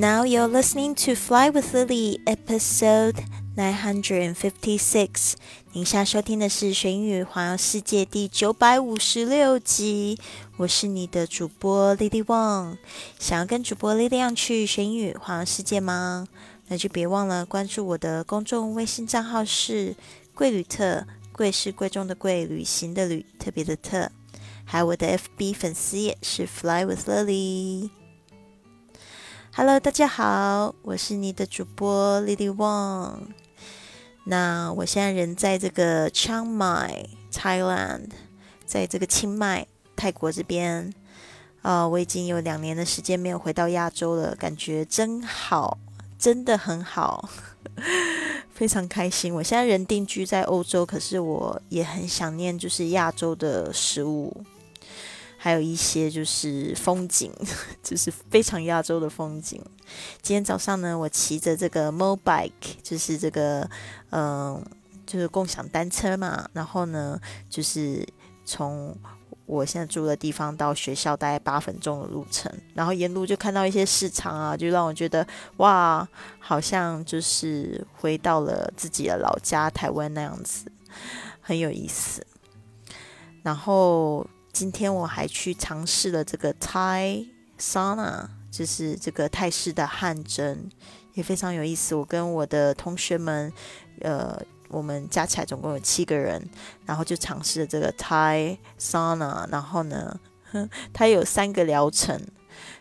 Now you're listening to Fly with Lily, episode nine hundred and fifty-six. 您现在收听的是《学英语环游世界》第九百五十六集。我是你的主播 Lily Wang。想要跟主播力量去学英语环游世界吗？那就别忘了关注我的公众微信账号是“贵旅特”，贵是贵重的贵，旅行的旅，特别的特。还有我的 FB 粉丝也是 Fly with Lily。Hello，大家好，我是你的主播 Lily Wang。那我现在人在这个 Chiang Mai Thailand，在这个清迈泰国这边。啊，我已经有两年的时间没有回到亚洲了，感觉真好，真的很好，非常开心。我现在人定居在欧洲，可是我也很想念就是亚洲的食物。还有一些就是风景，就是非常亚洲的风景。今天早上呢，我骑着这个 Mobike，就是这个嗯，就是共享单车嘛。然后呢，就是从我现在住的地方到学校大概八分钟的路程。然后沿路就看到一些市场啊，就让我觉得哇，好像就是回到了自己的老家台湾那样子，很有意思。然后。今天我还去尝试了这个 Thai sauna，就是这个泰式的汗蒸，也非常有意思。我跟我的同学们，呃，我们加起来总共有七个人，然后就尝试了这个 Thai sauna。然后呢，它有三个疗程，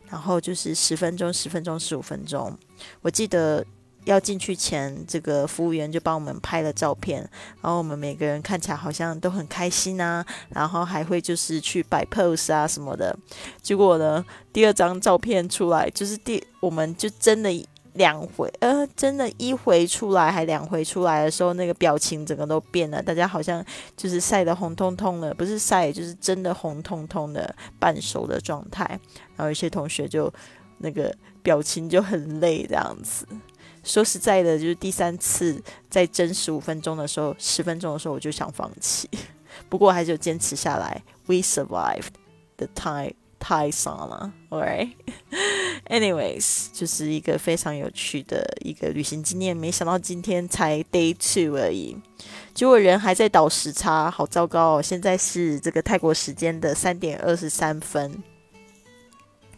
然后就是十分钟、十分钟、十五分钟。我记得。要进去前，这个服务员就帮我们拍了照片，然后我们每个人看起来好像都很开心啊，然后还会就是去摆 pose 啊什么的。结果呢，第二张照片出来，就是第我们就真的两回，呃，真的一回出来还两回出来的时候，那个表情整个都变了，大家好像就是晒得红彤彤的，不是晒，就是真的红彤彤的半熟的状态。然后有些同学就那个表情就很累这样子。说实在的，就是第三次在蒸十五分钟的时候，十分钟的时候我就想放弃，不过还是坚持下来。We survived the Thai Thai sauna, alright? Anyways，就是一个非常有趣的一个旅行经验。没想到今天才 Day Two 而已，结果人还在倒时差，好糟糕哦！现在是这个泰国时间的三点二十三分。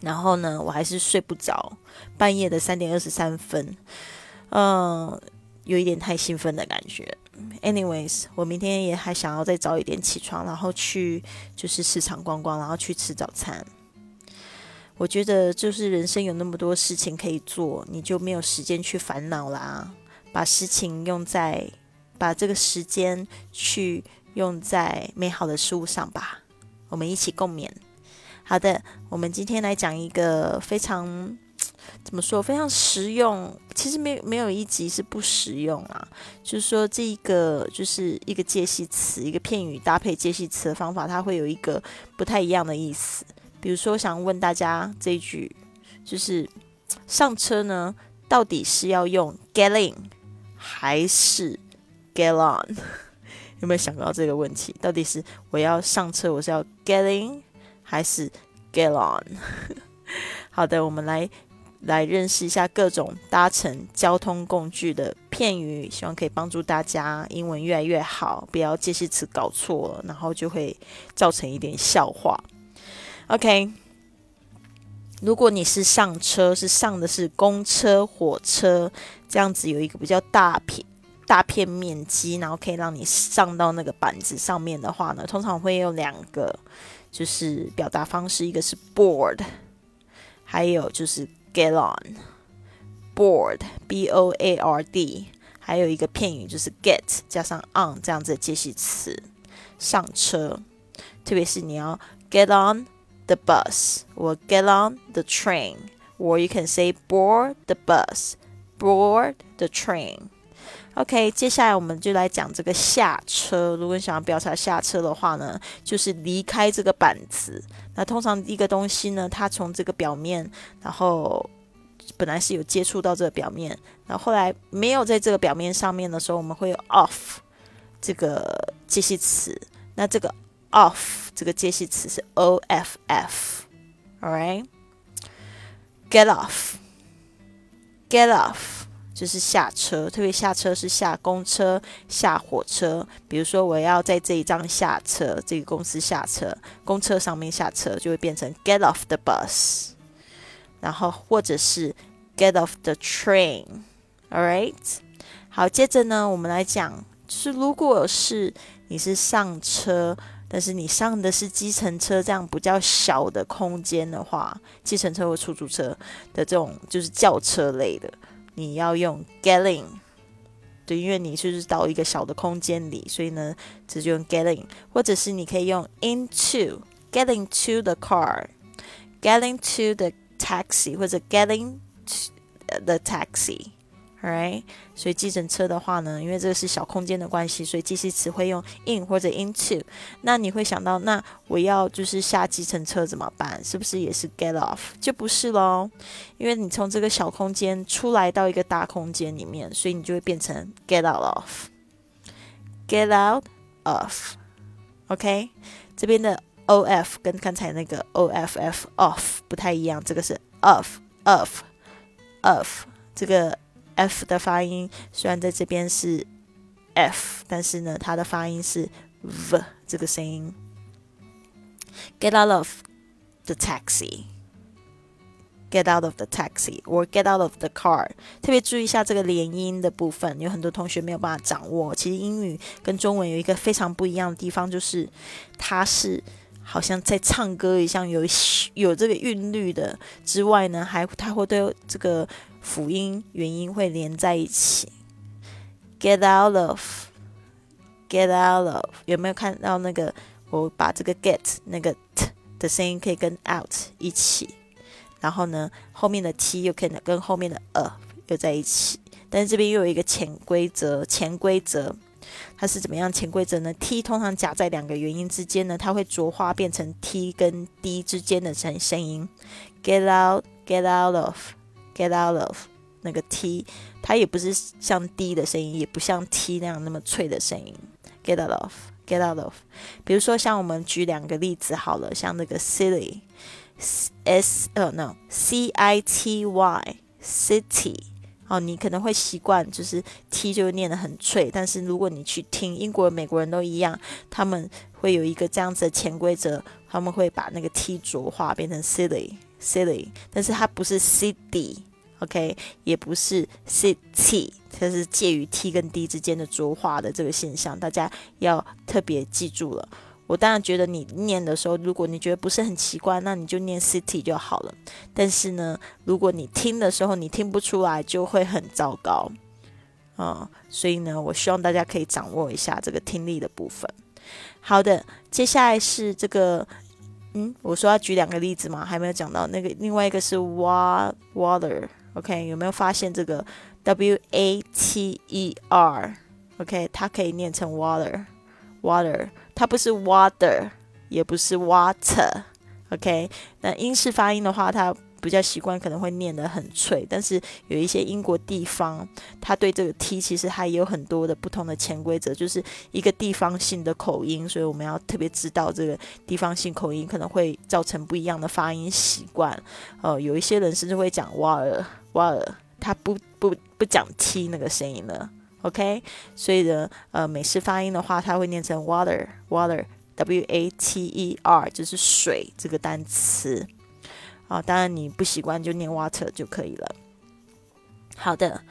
然后呢，我还是睡不着，半夜的三点二十三分，嗯，有一点太兴奋的感觉。Anyways，我明天也还想要再早一点起床，然后去就是市场逛逛，然后去吃早餐。我觉得就是人生有那么多事情可以做，你就没有时间去烦恼啦。把事情用在，把这个时间去用在美好的事物上吧。我们一起共勉。好的，我们今天来讲一个非常怎么说非常实用，其实没有没有一集是不实用啊。就是说，这一个就是一个介系词，一个片语搭配介系词的方法，它会有一个不太一样的意思。比如说，想问大家这一句，就是上车呢，到底是要用 get in 还是 get on？有没有想到这个问题？到底是我要上车，我是要 get in？还是 get on。好的，我们来来认识一下各种搭乘交通工具的片语，希望可以帮助大家英文越来越好，不要介系词搞错了，然后就会造成一点笑话。OK，如果你是上车，是上的是公车、火车，这样子有一个比较大片大片面积，然后可以让你上到那个板子上面的话呢，通常会有两个。就是表达方式，一个是 board，还有就是 get on，board，b o a r d，还有一个片语就是 get 加上 on 这样子的介系词，上车。特别是你要 get on the bus，或 get on the train，or you can say board the bus，board the train。 OK，接下来我们就来讲这个下车。如果你想要表达下车的话呢，就是离开这个板子。那通常一个东西呢，它从这个表面，然后本来是有接触到这个表面，然后后来没有在这个表面上面的时候，我们会有 off 这个介系词。那这个 off 这个介系词是 o f f，All right，get off。get off 就是下车，特别下车是下公车、下火车。比如说我要在这一站下车，这个公司下车，公车上面下车就会变成 get off the bus，然后或者是 get off the train，all right。好，接着呢，我们来讲，就是如果是你是上车。但是你上的是计程车，这样比较小的空间的话，计程车或出租车的这种就是轿车类的，你要用 getting，对，因为你就是到一个小的空间里，所以呢，直接用 getting，或者是你可以用 into，getting to the car，getting to the taxi，或者 get into the taxi。Right，所以计程车的话呢，因为这个是小空间的关系，所以介系词会用 in 或者 into。那你会想到，那我要就是下计程车怎么办？是不是也是 get off？就不是喽，因为你从这个小空间出来到一个大空间里面，所以你就会变成 get out of，get out of，OK？这边的 of 跟刚才那个 off off 不太一样，这个是 of of of 这个。F 的发音虽然在这边是 f，但是呢，它的发音是 v 这个声音。Get out of the taxi. Get out of the taxi or get out of the car. 特别注意一下这个连音的部分，有很多同学没有办法掌握。其实英语跟中文有一个非常不一样的地方，就是它是好像在唱歌一样，有有这个韵律的之外呢，还它会对这个。辅音、元音会连在一起。Get out of, get out of，有没有看到那个？我把这个 get 那个 t 的声音可以跟 out 一起，然后呢，后面的 t 又可以跟后面的 a 又在一起。但是这边又有一个潜规则，潜规则它是怎么样？潜规则呢？t 通常夹在两个元音之间呢，它会浊化变成 t 跟 d 之间的声声音。Get out, get out of。Get out of 那个 T，它也不是像 D 的声音，也不像 T 那样那么脆的声音。Get out of，Get out of。比如说，像我们举两个例子好了，像那个 city，s 哦 no，c i t y city。哦，你可能会习惯就是 T 就念得很脆，但是如果你去听英国人、美国人都一样，他们会有一个这样子的潜规则，他们会把那个 T 浊化变成 Silly。Silly，但是它不是 city，OK，也不是 city，它是介于 t 跟 d 之间的浊化的这个现象，大家要特别记住了。我当然觉得你念的时候，如果你觉得不是很奇怪，那你就念 city 就好了。但是呢，如果你听的时候你听不出来，就会很糟糕啊。所以呢，我希望大家可以掌握一下这个听力的部分。好的，接下来是这个。嗯，我说要举两个例子嘛，还没有讲到那个，另外一个是 water，OK，有没有发现这个 w a t e r，OK，它可以念成 water，water，它不是 water，也不是 water，OK，那英式发音的话，它。比较习惯可能会念得很脆，但是有一些英国地方，他对这个 t 其实还有很多的不同的潜规则，就是一个地方性的口音，所以我们要特别知道这个地方性口音可能会造成不一样的发音习惯。呃，有一些人甚至会讲 water water，他不不不讲 t 那个声音了。OK，所以呢，呃，美式发音的话，它会念成 water water w a t e r，就是水这个单词。啊，当然你不习惯就念 water 就可以了。好的，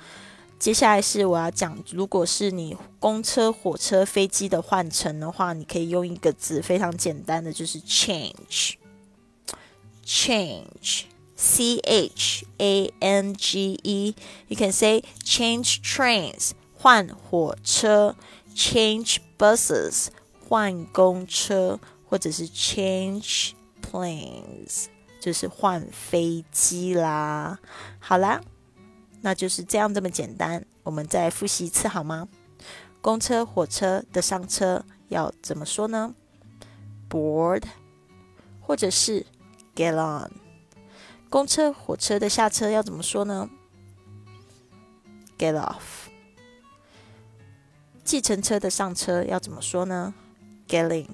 接下来是我要讲，如果是你公车、火车、飞机的换乘的话，你可以用一个字，非常简单的，就是 change，change，c h a n g e。You can say change trains，换火车；change buses，换公车；或者是 change planes。就是换飞机啦，好啦，那就是这样这么简单。我们再复习一次好吗？公车、火车的上车要怎么说呢？Board，或者是 Get on。公车、火车的下车要怎么说呢？Get off。计程车的上车要怎么说呢？Getting，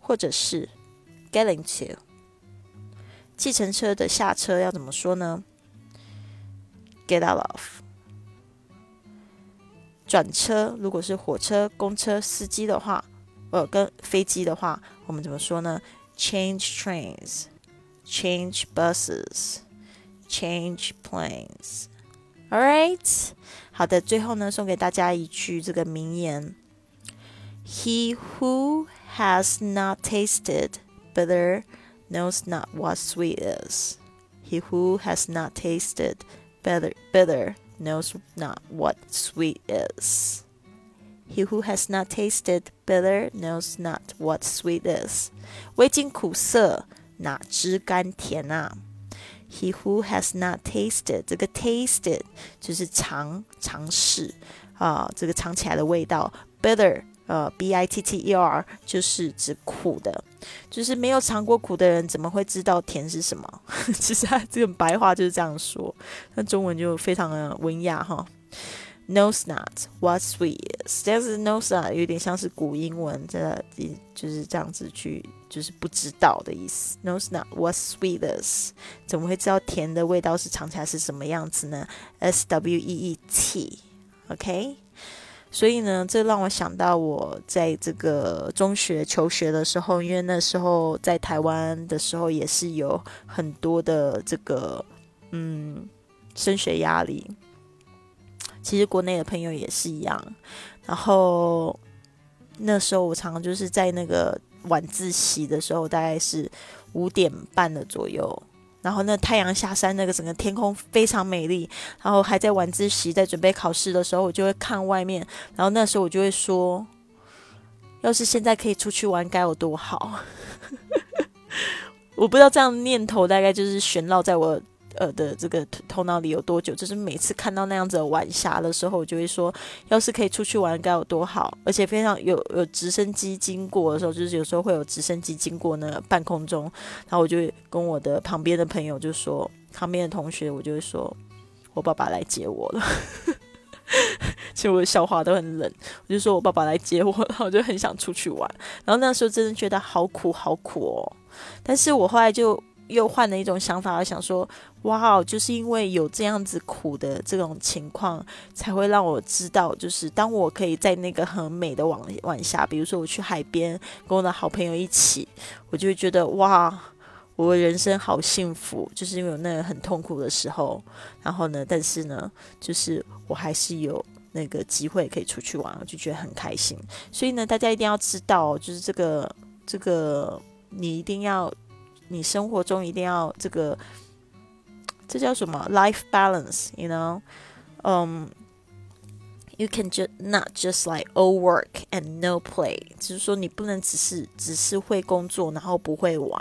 或者是 Getting to。计程车的下车要怎么说呢 get out of。转车，如果是火车、公车司机的话，呃，跟飞机的话，我们怎么说呢？Change trains, change buses, change planes. All right，好的，最后呢，送给大家一句这个名言：He who has not tasted bitter knows not what sweet is. He who has not tasted bitter, bitter knows not what sweet is. He who has not tasted bitter knows not what sweet is. 未经苦涩，哪知甘甜啊？He who has not tasted，这个 tasted 就是尝尝试啊，这个尝起来的味道。Bitter， 呃，b i t t e r 就是指苦的，就是没有尝过苦的人怎么会知道甜是什么？其实他这个白话就是这样说，那中文就非常的文雅哈。Knows not what sweet is，但是 knows not 有点像是古英文，这就是这样子去，就是不知道的意思。Knows not what sweet is，怎么会知道甜的味道是尝起来是什么样子呢？S W E E T，OK。所以呢，这让我想到我在这个中学求学的时候，因为那时候在台湾的时候也是有很多的这个嗯升学压力。其实国内的朋友也是一样，然后那时候我常常就是在那个晚自习的时候，大概是五点半的左右，然后那太阳下山，那个整个天空非常美丽，然后还在晚自习在准备考试的时候，我就会看外面，然后那时候我就会说，要是现在可以出去玩该有多好！我不知道这样念头大概就是悬绕在我。呃的这个头脑里有多久？就是每次看到那样子的晚霞的时候，我就会说，要是可以出去玩该有多好！而且非常有有直升机经过的时候，就是有时候会有直升机经过那个半空中，然后我就跟我的旁边的朋友就说，旁边的同学我就会说，我爸爸来接我了。其实我的笑话都很冷，我就说我爸爸来接我，然后我就很想出去玩。然后那时候真的觉得好苦好苦哦，但是我后来就。又换了一种想法，想说，哇，就是因为有这样子苦的这种情况，才会让我知道，就是当我可以在那个很美的晚晚霞，比如说我去海边跟我的好朋友一起，我就会觉得，哇，我的人生好幸福，就是因为有那个很痛苦的时候，然后呢，但是呢，就是我还是有那个机会可以出去玩，我就觉得很开心。所以呢，大家一定要知道，就是这个这个，你一定要。你生活中一定要这个，这叫什么？Life balance，you know？嗯，you can just not just like all work and no play，就是说你不能只是只是会工作，然后不会玩，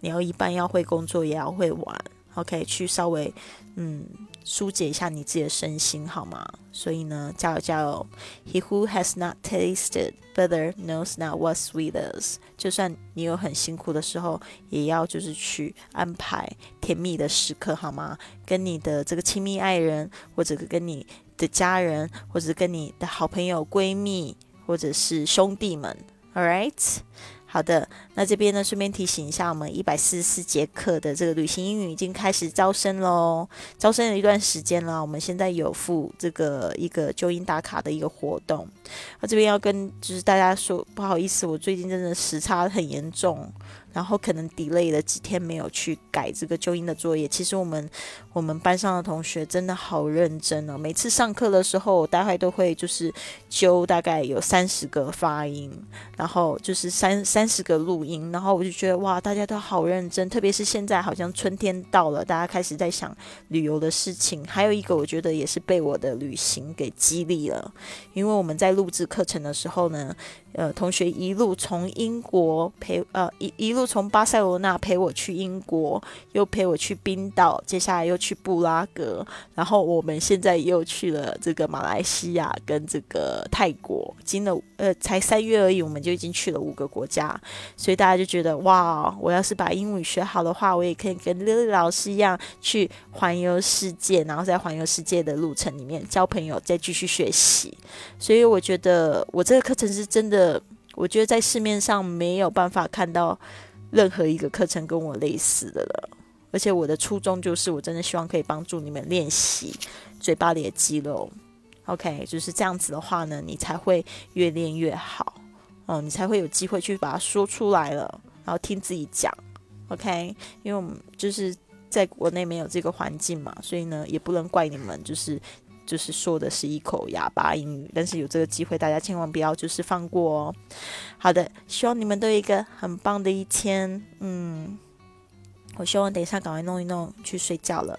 你要一半要会工作，也要会玩。OK，去稍微嗯。疏解一下你自己的身心，好吗？所以呢，加油加油！He who has not tasted bitter knows not what sweet is。就算你有很辛苦的时候，也要就是去安排甜蜜的时刻，好吗？跟你的这个亲密爱人，或者跟你的家人，或者跟你的好朋友、闺蜜，或者是兄弟们，All right。好的，那这边呢，顺便提醒一下，我们一百四十四节课的这个旅行英语已经开始招生喽，招生了一段时间了，我们现在有付这个一个纠音打卡的一个活动，那这边要跟就是大家说，不好意思，我最近真的时差很严重。然后可能 delay 了几天没有去改这个纠音的作业。其实我们我们班上的同学真的好认真哦，每次上课的时候，我大概都会就是纠大概有三十个发音，然后就是三三十个录音，然后我就觉得哇，大家都好认真。特别是现在好像春天到了，大家开始在想旅游的事情。还有一个，我觉得也是被我的旅行给激励了，因为我们在录制课程的时候呢。呃，同学一路从英国陪呃一一路从巴塞罗那陪我去英国，又陪我去冰岛，接下来又去布拉格，然后我们现在又去了这个马来西亚跟这个泰国，经了呃才三月而已，我们就已经去了五个国家，所以大家就觉得哇，我要是把英语学好的话，我也可以跟 Lily 老师一样去环游世界，然后在环游世界的路程里面交朋友，再继续学习。所以我觉得我这个课程是真的我觉得在市面上没有办法看到任何一个课程跟我类似的了，而且我的初衷就是，我真的希望可以帮助你们练习嘴巴里的肌肉。OK，就是这样子的话呢，你才会越练越好。哦，你才会有机会去把它说出来了，然后听自己讲。OK，因为我们就是在国内没有这个环境嘛，所以呢，也不能怪你们，就是就是说的是一口哑巴英语。但是有这个机会，大家千万不要就是放过哦。好的，希望你们都有一个很棒的一天。嗯。我希望等一下赶快弄一弄，去睡觉了。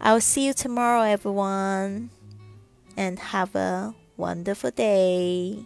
I'll see you tomorrow, everyone, and have a wonderful day.